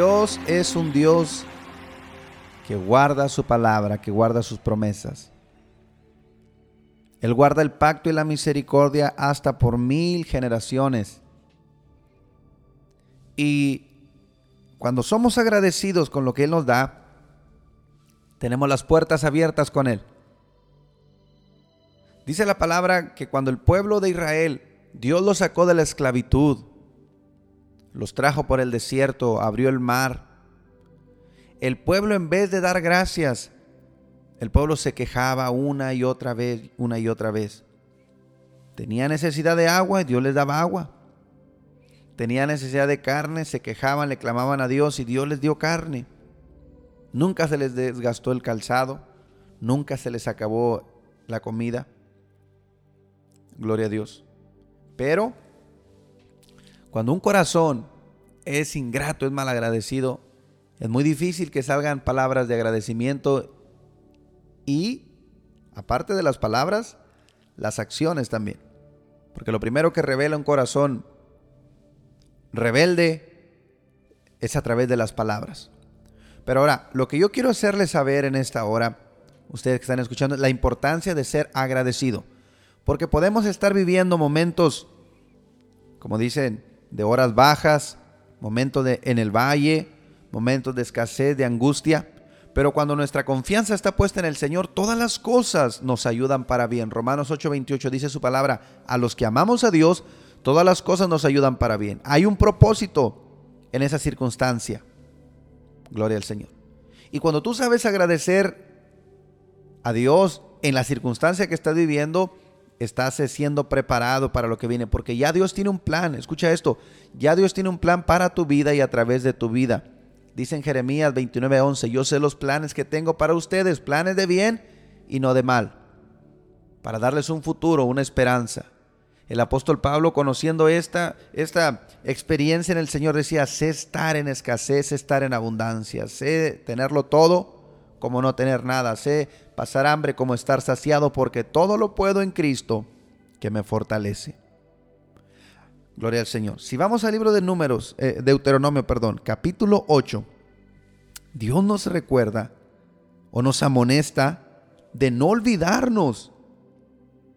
Dios es un Dios que guarda su palabra, que guarda sus promesas. Él guarda el pacto y la misericordia hasta por mil generaciones. Y cuando somos agradecidos con lo que Él nos da, tenemos las puertas abiertas con Él. Dice la palabra que cuando el pueblo de Israel, Dios los sacó de la esclavitud, los trajo por el desierto, abrió el mar. El pueblo en vez de dar gracias, el pueblo se quejaba una y otra vez, una y otra vez. Tenía necesidad de agua y Dios les daba agua. Tenía necesidad de carne, se quejaban, le clamaban a Dios y Dios les dio carne. Nunca se les desgastó el calzado, nunca se les acabó la comida. Gloria a Dios. Pero cuando un corazón es ingrato, es malagradecido, es muy difícil que salgan palabras de agradecimiento y, aparte de las palabras, las acciones también. Porque lo primero que revela un corazón rebelde es a través de las palabras. Pero ahora, lo que yo quiero hacerles saber en esta hora, ustedes que están escuchando, es la importancia de ser agradecido. Porque podemos estar viviendo momentos, como dicen, de horas bajas, momentos de, en el valle, momentos de escasez, de angustia. Pero cuando nuestra confianza está puesta en el Señor, todas las cosas nos ayudan para bien. Romanos 8:28 dice su palabra, a los que amamos a Dios, todas las cosas nos ayudan para bien. Hay un propósito en esa circunstancia. Gloria al Señor. Y cuando tú sabes agradecer a Dios en la circunstancia que estás viviendo, estás siendo preparado para lo que viene, porque ya Dios tiene un plan, escucha esto, ya Dios tiene un plan para tu vida y a través de tu vida. Dice en Jeremías 29:11, yo sé los planes que tengo para ustedes, planes de bien y no de mal, para darles un futuro, una esperanza. El apóstol Pablo, conociendo esta, esta experiencia en el Señor, decía, sé estar en escasez, sé estar en abundancia, sé tenerlo todo como no tener nada, sé pasar hambre como estar saciado, porque todo lo puedo en Cristo que me fortalece. Gloria al Señor. Si vamos al libro de Números, eh, Deuteronomio, perdón, capítulo 8, Dios nos recuerda o nos amonesta de no olvidarnos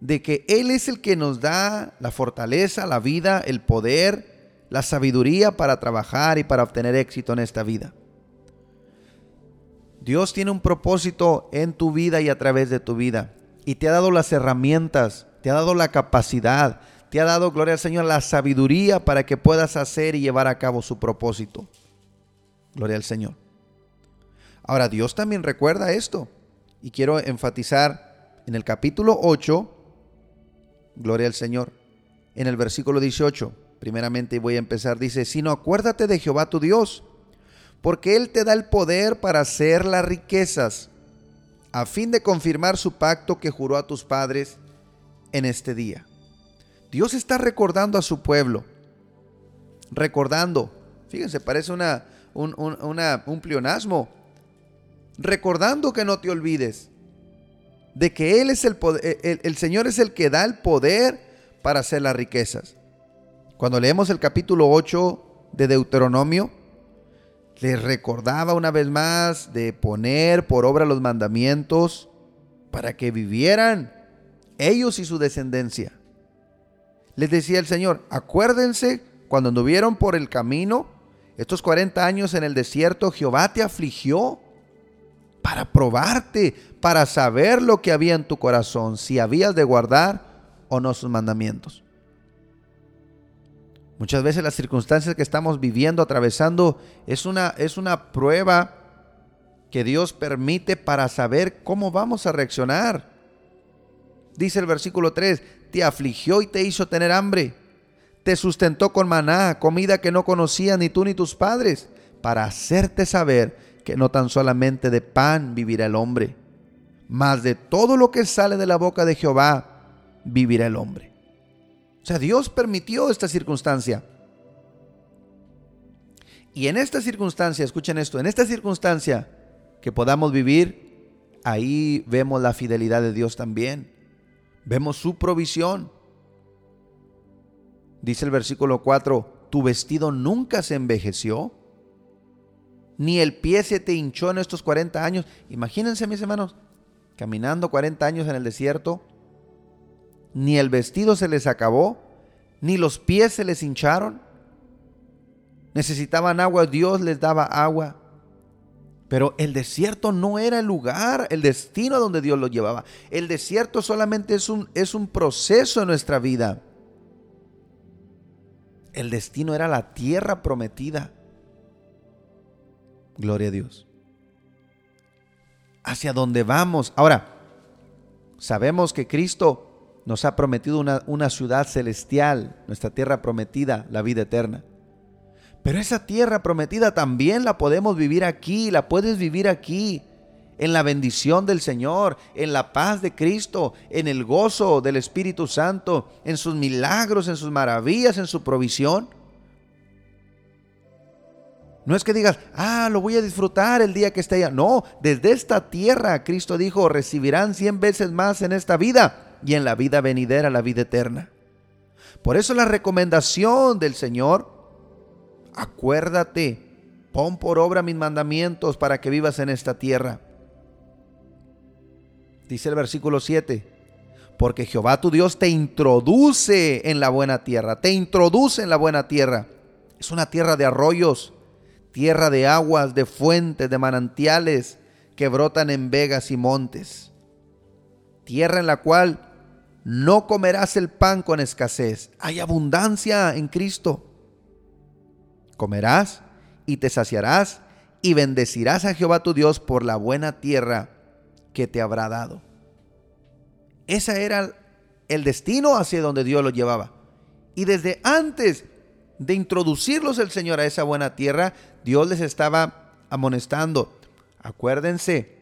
de que Él es el que nos da la fortaleza, la vida, el poder, la sabiduría para trabajar y para obtener éxito en esta vida. Dios tiene un propósito en tu vida y a través de tu vida. Y te ha dado las herramientas, te ha dado la capacidad, te ha dado, gloria al Señor, la sabiduría para que puedas hacer y llevar a cabo su propósito. Gloria al Señor. Ahora, Dios también recuerda esto. Y quiero enfatizar en el capítulo 8, gloria al Señor, en el versículo 18. Primeramente voy a empezar, dice, sino acuérdate de Jehová tu Dios porque Él te da el poder para hacer las riquezas, a fin de confirmar su pacto que juró a tus padres en este día. Dios está recordando a su pueblo, recordando, fíjense, parece una, un, un pleonasmo, recordando que no te olvides de que Él es el, poder, el, el Señor es el que da el poder para hacer las riquezas. Cuando leemos el capítulo 8 de Deuteronomio, les recordaba una vez más de poner por obra los mandamientos para que vivieran ellos y su descendencia. Les decía el Señor, acuérdense cuando anduvieron por el camino, estos 40 años en el desierto, Jehová te afligió para probarte, para saber lo que había en tu corazón, si habías de guardar o no sus mandamientos. Muchas veces las circunstancias que estamos viviendo, atravesando, es una, es una prueba que Dios permite para saber cómo vamos a reaccionar. Dice el versículo 3, te afligió y te hizo tener hambre. Te sustentó con maná, comida que no conocías ni tú ni tus padres, para hacerte saber que no tan solamente de pan vivirá el hombre, mas de todo lo que sale de la boca de Jehová vivirá el hombre. O sea, Dios permitió esta circunstancia. Y en esta circunstancia, escuchen esto, en esta circunstancia que podamos vivir, ahí vemos la fidelidad de Dios también. Vemos su provisión. Dice el versículo 4, tu vestido nunca se envejeció, ni el pie se te hinchó en estos 40 años. Imagínense, mis hermanos, caminando 40 años en el desierto, ni el vestido se les acabó, ni los pies se les hincharon. Necesitaban agua, Dios les daba agua. Pero el desierto no era el lugar, el destino donde Dios los llevaba. El desierto solamente es un, es un proceso en nuestra vida. El destino era la tierra prometida. Gloria a Dios. Hacia dónde vamos. Ahora, sabemos que Cristo nos ha prometido una, ciudad celestial, nuestra tierra prometida, la vida eterna. Pero esa tierra prometida también la podemos vivir aquí, la puedes vivir aquí, en la bendición del Señor, en la paz de Cristo, en el gozo del Espíritu Santo, en sus milagros, en sus maravillas, en su provisión. No es que digas, ah, lo voy a disfrutar el día que esté allá. No, desde esta tierra, Cristo dijo, recibirán cien veces más en esta vida y en la vida venidera, la vida eterna. Por eso la recomendación del Señor, acuérdate, pon por obra mis mandamientos para que vivas en esta tierra. Dice el versículo 7, porque Jehová tu Dios te introduce en la buena tierra, te introduce en la buena tierra. Es una tierra de arroyos, tierra de aguas, de fuentes, de manantiales que brotan en vegas y montes. Tierra en la cual no comerás el pan con escasez. Hay abundancia en Cristo. Comerás y te saciarás y bendecirás a Jehová tu Dios por la buena tierra que te habrá dado. Ese era el destino hacia donde Dios lo llevaba. Y desde antes de introducirlos el Señor a esa buena tierra, Dios les estaba amonestando. Acuérdense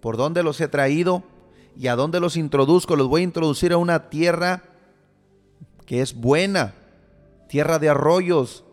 por dónde los he traído y a dónde los introduzco. Los voy a introducir a una tierra que es buena, tierra de arroyos.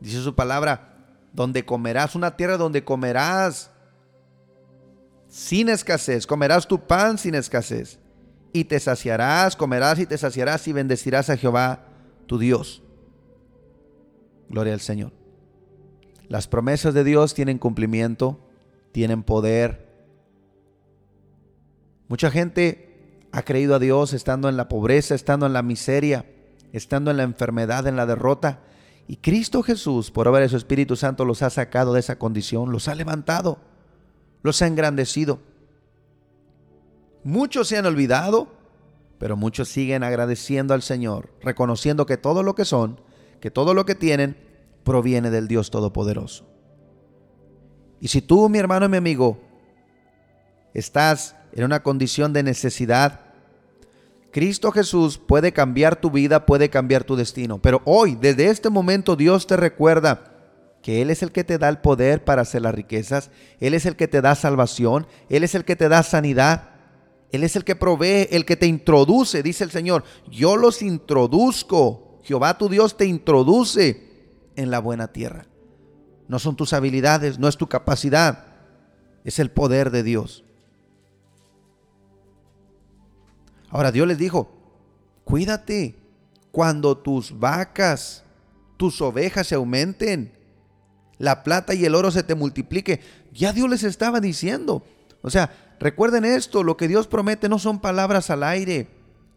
Dice su palabra, donde comerás, una tierra donde comerás sin escasez, comerás tu pan sin escasez. Y te saciarás, comerás y te saciarás y bendecirás a Jehová tu Dios. Gloria al Señor. Las promesas de Dios tienen cumplimiento, tienen poder. Mucha gente ha creído a Dios estando en la pobreza, estando en la miseria, estando en la enfermedad, en la derrota. Y Cristo Jesús, por obra de su Espíritu Santo, los ha sacado de esa condición, los ha levantado, los ha engrandecido. Muchos se han olvidado, pero muchos siguen agradeciendo al Señor, reconociendo que todo lo que son, que todo lo que tienen, proviene del Dios Todopoderoso. Y si tú, mi hermano y mi amigo, estás en una condición de necesidad, Cristo Jesús puede cambiar tu vida, puede cambiar tu destino. Pero hoy, desde este momento, Dios te recuerda que Él es el que te da el poder para hacer las riquezas, Él es el que te da salvación, Él es el que te da sanidad, Él es el que provee, el que te introduce, dice el Señor, yo los introduzco, Jehová tu Dios te introduce en la buena tierra. No son tus habilidades, no es tu capacidad, es el poder de Dios. Ahora Dios les dijo, cuídate cuando tus vacas, tus ovejas se aumenten, la plata y el oro se te multiplique. Ya Dios les estaba diciendo. O sea, recuerden esto, lo que Dios promete no son palabras al aire,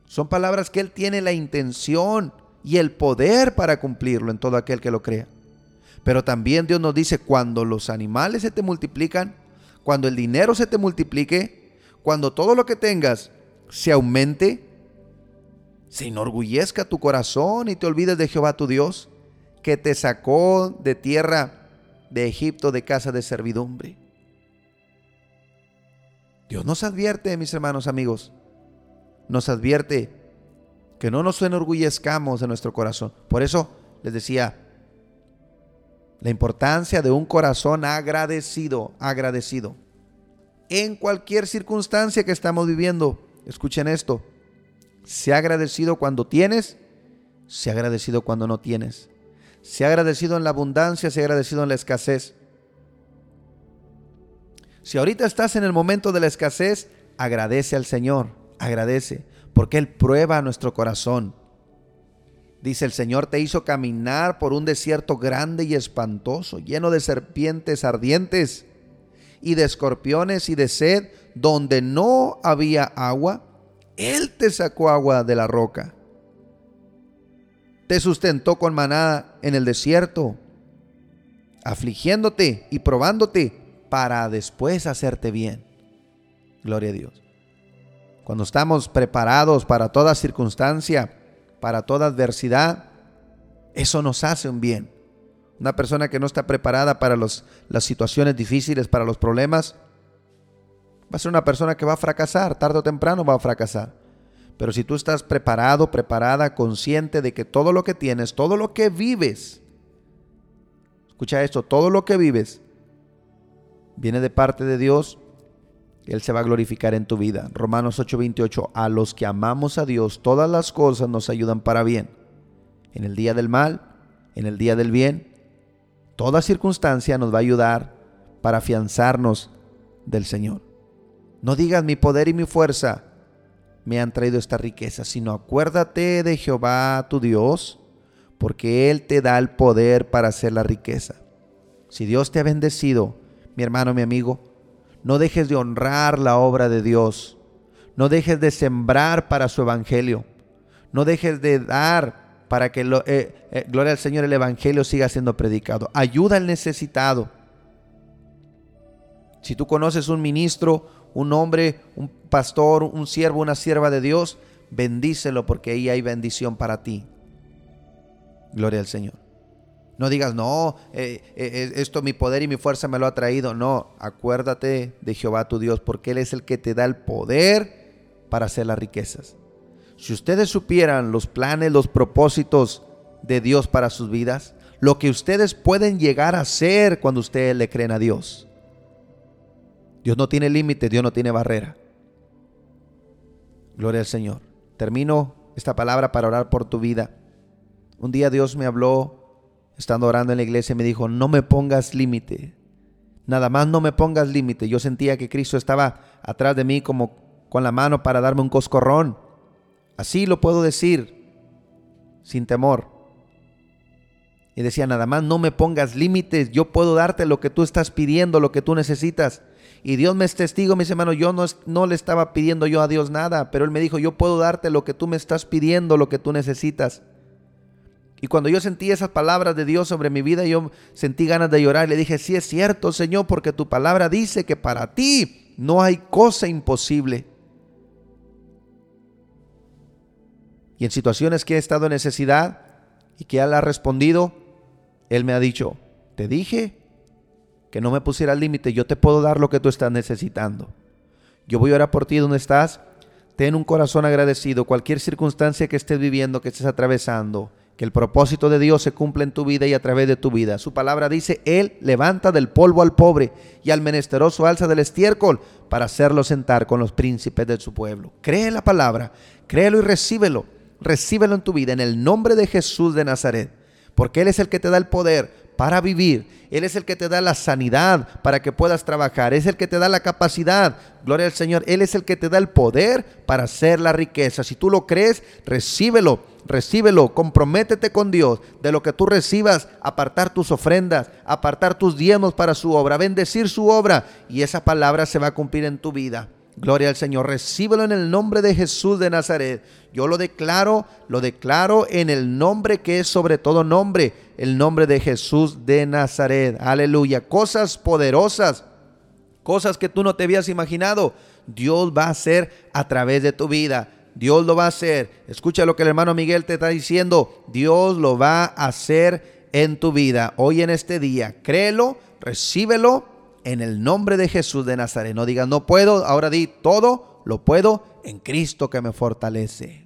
son palabras que Él tiene la intención y el poder para cumplirlo en todo aquel que lo crea. Pero también Dios nos dice, cuando los animales se te multiplican, cuando el dinero se te multiplique, cuando todo lo que tengas se aumente, se enorgullezca tu corazón y te olvides de Jehová tu Dios, que te sacó de tierra de Egipto de casa de servidumbre. Dios nos advierte, mis hermanos amigos, nos advierte que no nos enorgullezcamos de nuestro corazón. Por eso les decía, la importancia de un corazón agradecido, agradecido. En cualquier circunstancia que estamos viviendo, escuchen esto, ha agradecido cuando tienes, ha agradecido cuando no tienes. ha agradecido en la abundancia, ha agradecido en la escasez. Si ahorita estás en el momento de la escasez, agradece al Señor, agradece porque Él prueba nuestro corazón. Dice, el Señor te hizo caminar por un desierto grande y espantoso, lleno de serpientes ardientes y de escorpiones y de sed, donde no había agua. Él te sacó agua de la roca. Te sustentó con manada en el desierto, afligiéndote y probándote para después hacerte bien. Gloria a Dios cuando estamos preparados para toda circunstancia, para toda adversidad, eso nos hace un bien. Una persona que no está preparada para las situaciones difíciles, para los problemas, va a ser una persona que va a fracasar, tarde o temprano va a fracasar. Pero si tú estás preparado, preparada, consciente de que todo lo que tienes, todo lo que vives, Escucha esto, todo lo que vives viene de parte de Dios. Él se va a glorificar en tu vida. Romanos 8:28, a los que amamos a Dios, todas las cosas nos ayudan para bien. En el día del mal, en el día del bien, toda circunstancia nos va a ayudar para afianzarnos del Señor. No digas mi poder y mi fuerza me han traído esta riqueza, sino acuérdate de Jehová tu Dios, porque Él te da el poder para hacer la riqueza. Si Dios te ha bendecido, mi hermano, mi amigo, no dejes de honrar la obra de Dios. No dejes de sembrar para su evangelio. No dejes de dar para que, lo, eh, eh, gloria al Señor, el evangelio siga siendo predicado. Ayuda al necesitado. Si tú conoces un ministro, un hombre, un pastor, un siervo, una sierva de Dios, bendícelo porque ahí hay bendición para ti. Gloria al Señor. No digas, no, eh, eh, esto mi poder y mi fuerza me lo ha traído. No, acuérdate de Jehová tu Dios, porque Él es el que te da el poder para hacer las riquezas. Si ustedes supieran los planes, los propósitos de Dios para sus vidas, lo que ustedes pueden llegar a hacer cuando ustedes le creen a Dios. Dios no tiene límite, Dios no tiene barrera. Gloria al Señor. Termino esta palabra para orar por tu vida. Un día Dios me habló, estando orando en la iglesia, me dijo, no me pongas límite. Nada más no me pongas límite. Yo sentía que Cristo estaba atrás de mí como con la mano para darme un coscorrón. Así lo puedo decir, sin temor. Y decía, nada más no me pongas límites. Yo puedo darte lo que tú estás pidiendo, lo que tú necesitas. Y Dios me es testigo, mis hermanos, yo no, no le estaba pidiendo yo a Dios nada, pero Él me dijo, yo puedo darte lo que tú me estás pidiendo, lo que tú necesitas. Y cuando yo sentí esas palabras de Dios sobre mi vida, yo sentí ganas de llorar. Le dije, sí es cierto, Señor, porque tu palabra dice que para ti no hay cosa imposible. Y en situaciones que he estado en necesidad y que Él ha respondido, Él me ha dicho, te dije que no me pusiera límite, yo te puedo dar lo que tú estás necesitando. Yo voy a orar por ti donde estás. Ten un corazón agradecido, cualquier circunstancia que estés viviendo, que estés atravesando, que el propósito de Dios se cumpla en tu vida y a través de tu vida. Su palabra dice, Él levanta del polvo al pobre y al menesteroso alza del estiércol para hacerlo sentar con los príncipes de su pueblo. Cree la palabra, créelo y recíbelo. Recíbelo en tu vida en el nombre de Jesús de Nazaret, porque Él es el que te da el poder para vivir. Él es el que te da la sanidad para que puedas trabajar. Es el que te da la capacidad. Gloria al Señor. Él es el que te da el poder para hacer la riqueza. Si tú lo crees, recíbelo. Recíbelo, comprométete con Dios de lo que tú recibas, apartar tus ofrendas, apartar tus diezmos para su obra, bendecir su obra y esa palabra se va a cumplir en tu vida. Gloria al Señor. Recíbelo en el nombre de Jesús de Nazaret. Yo lo declaro, lo declaro en el nombre que es sobre todo nombre, el nombre de Jesús de Nazaret. Aleluya. Cosas poderosas, cosas que tú no te habías imaginado, Dios va a hacer a través de tu vida. Dios lo va a hacer. Escucha lo que el hermano Miguel te está diciendo. Dios lo va a hacer en tu vida. Hoy en este día, créelo, recíbelo en el nombre de Jesús de Nazaret. No digas no puedo, ahora di todo lo puedo en Cristo que me fortalece.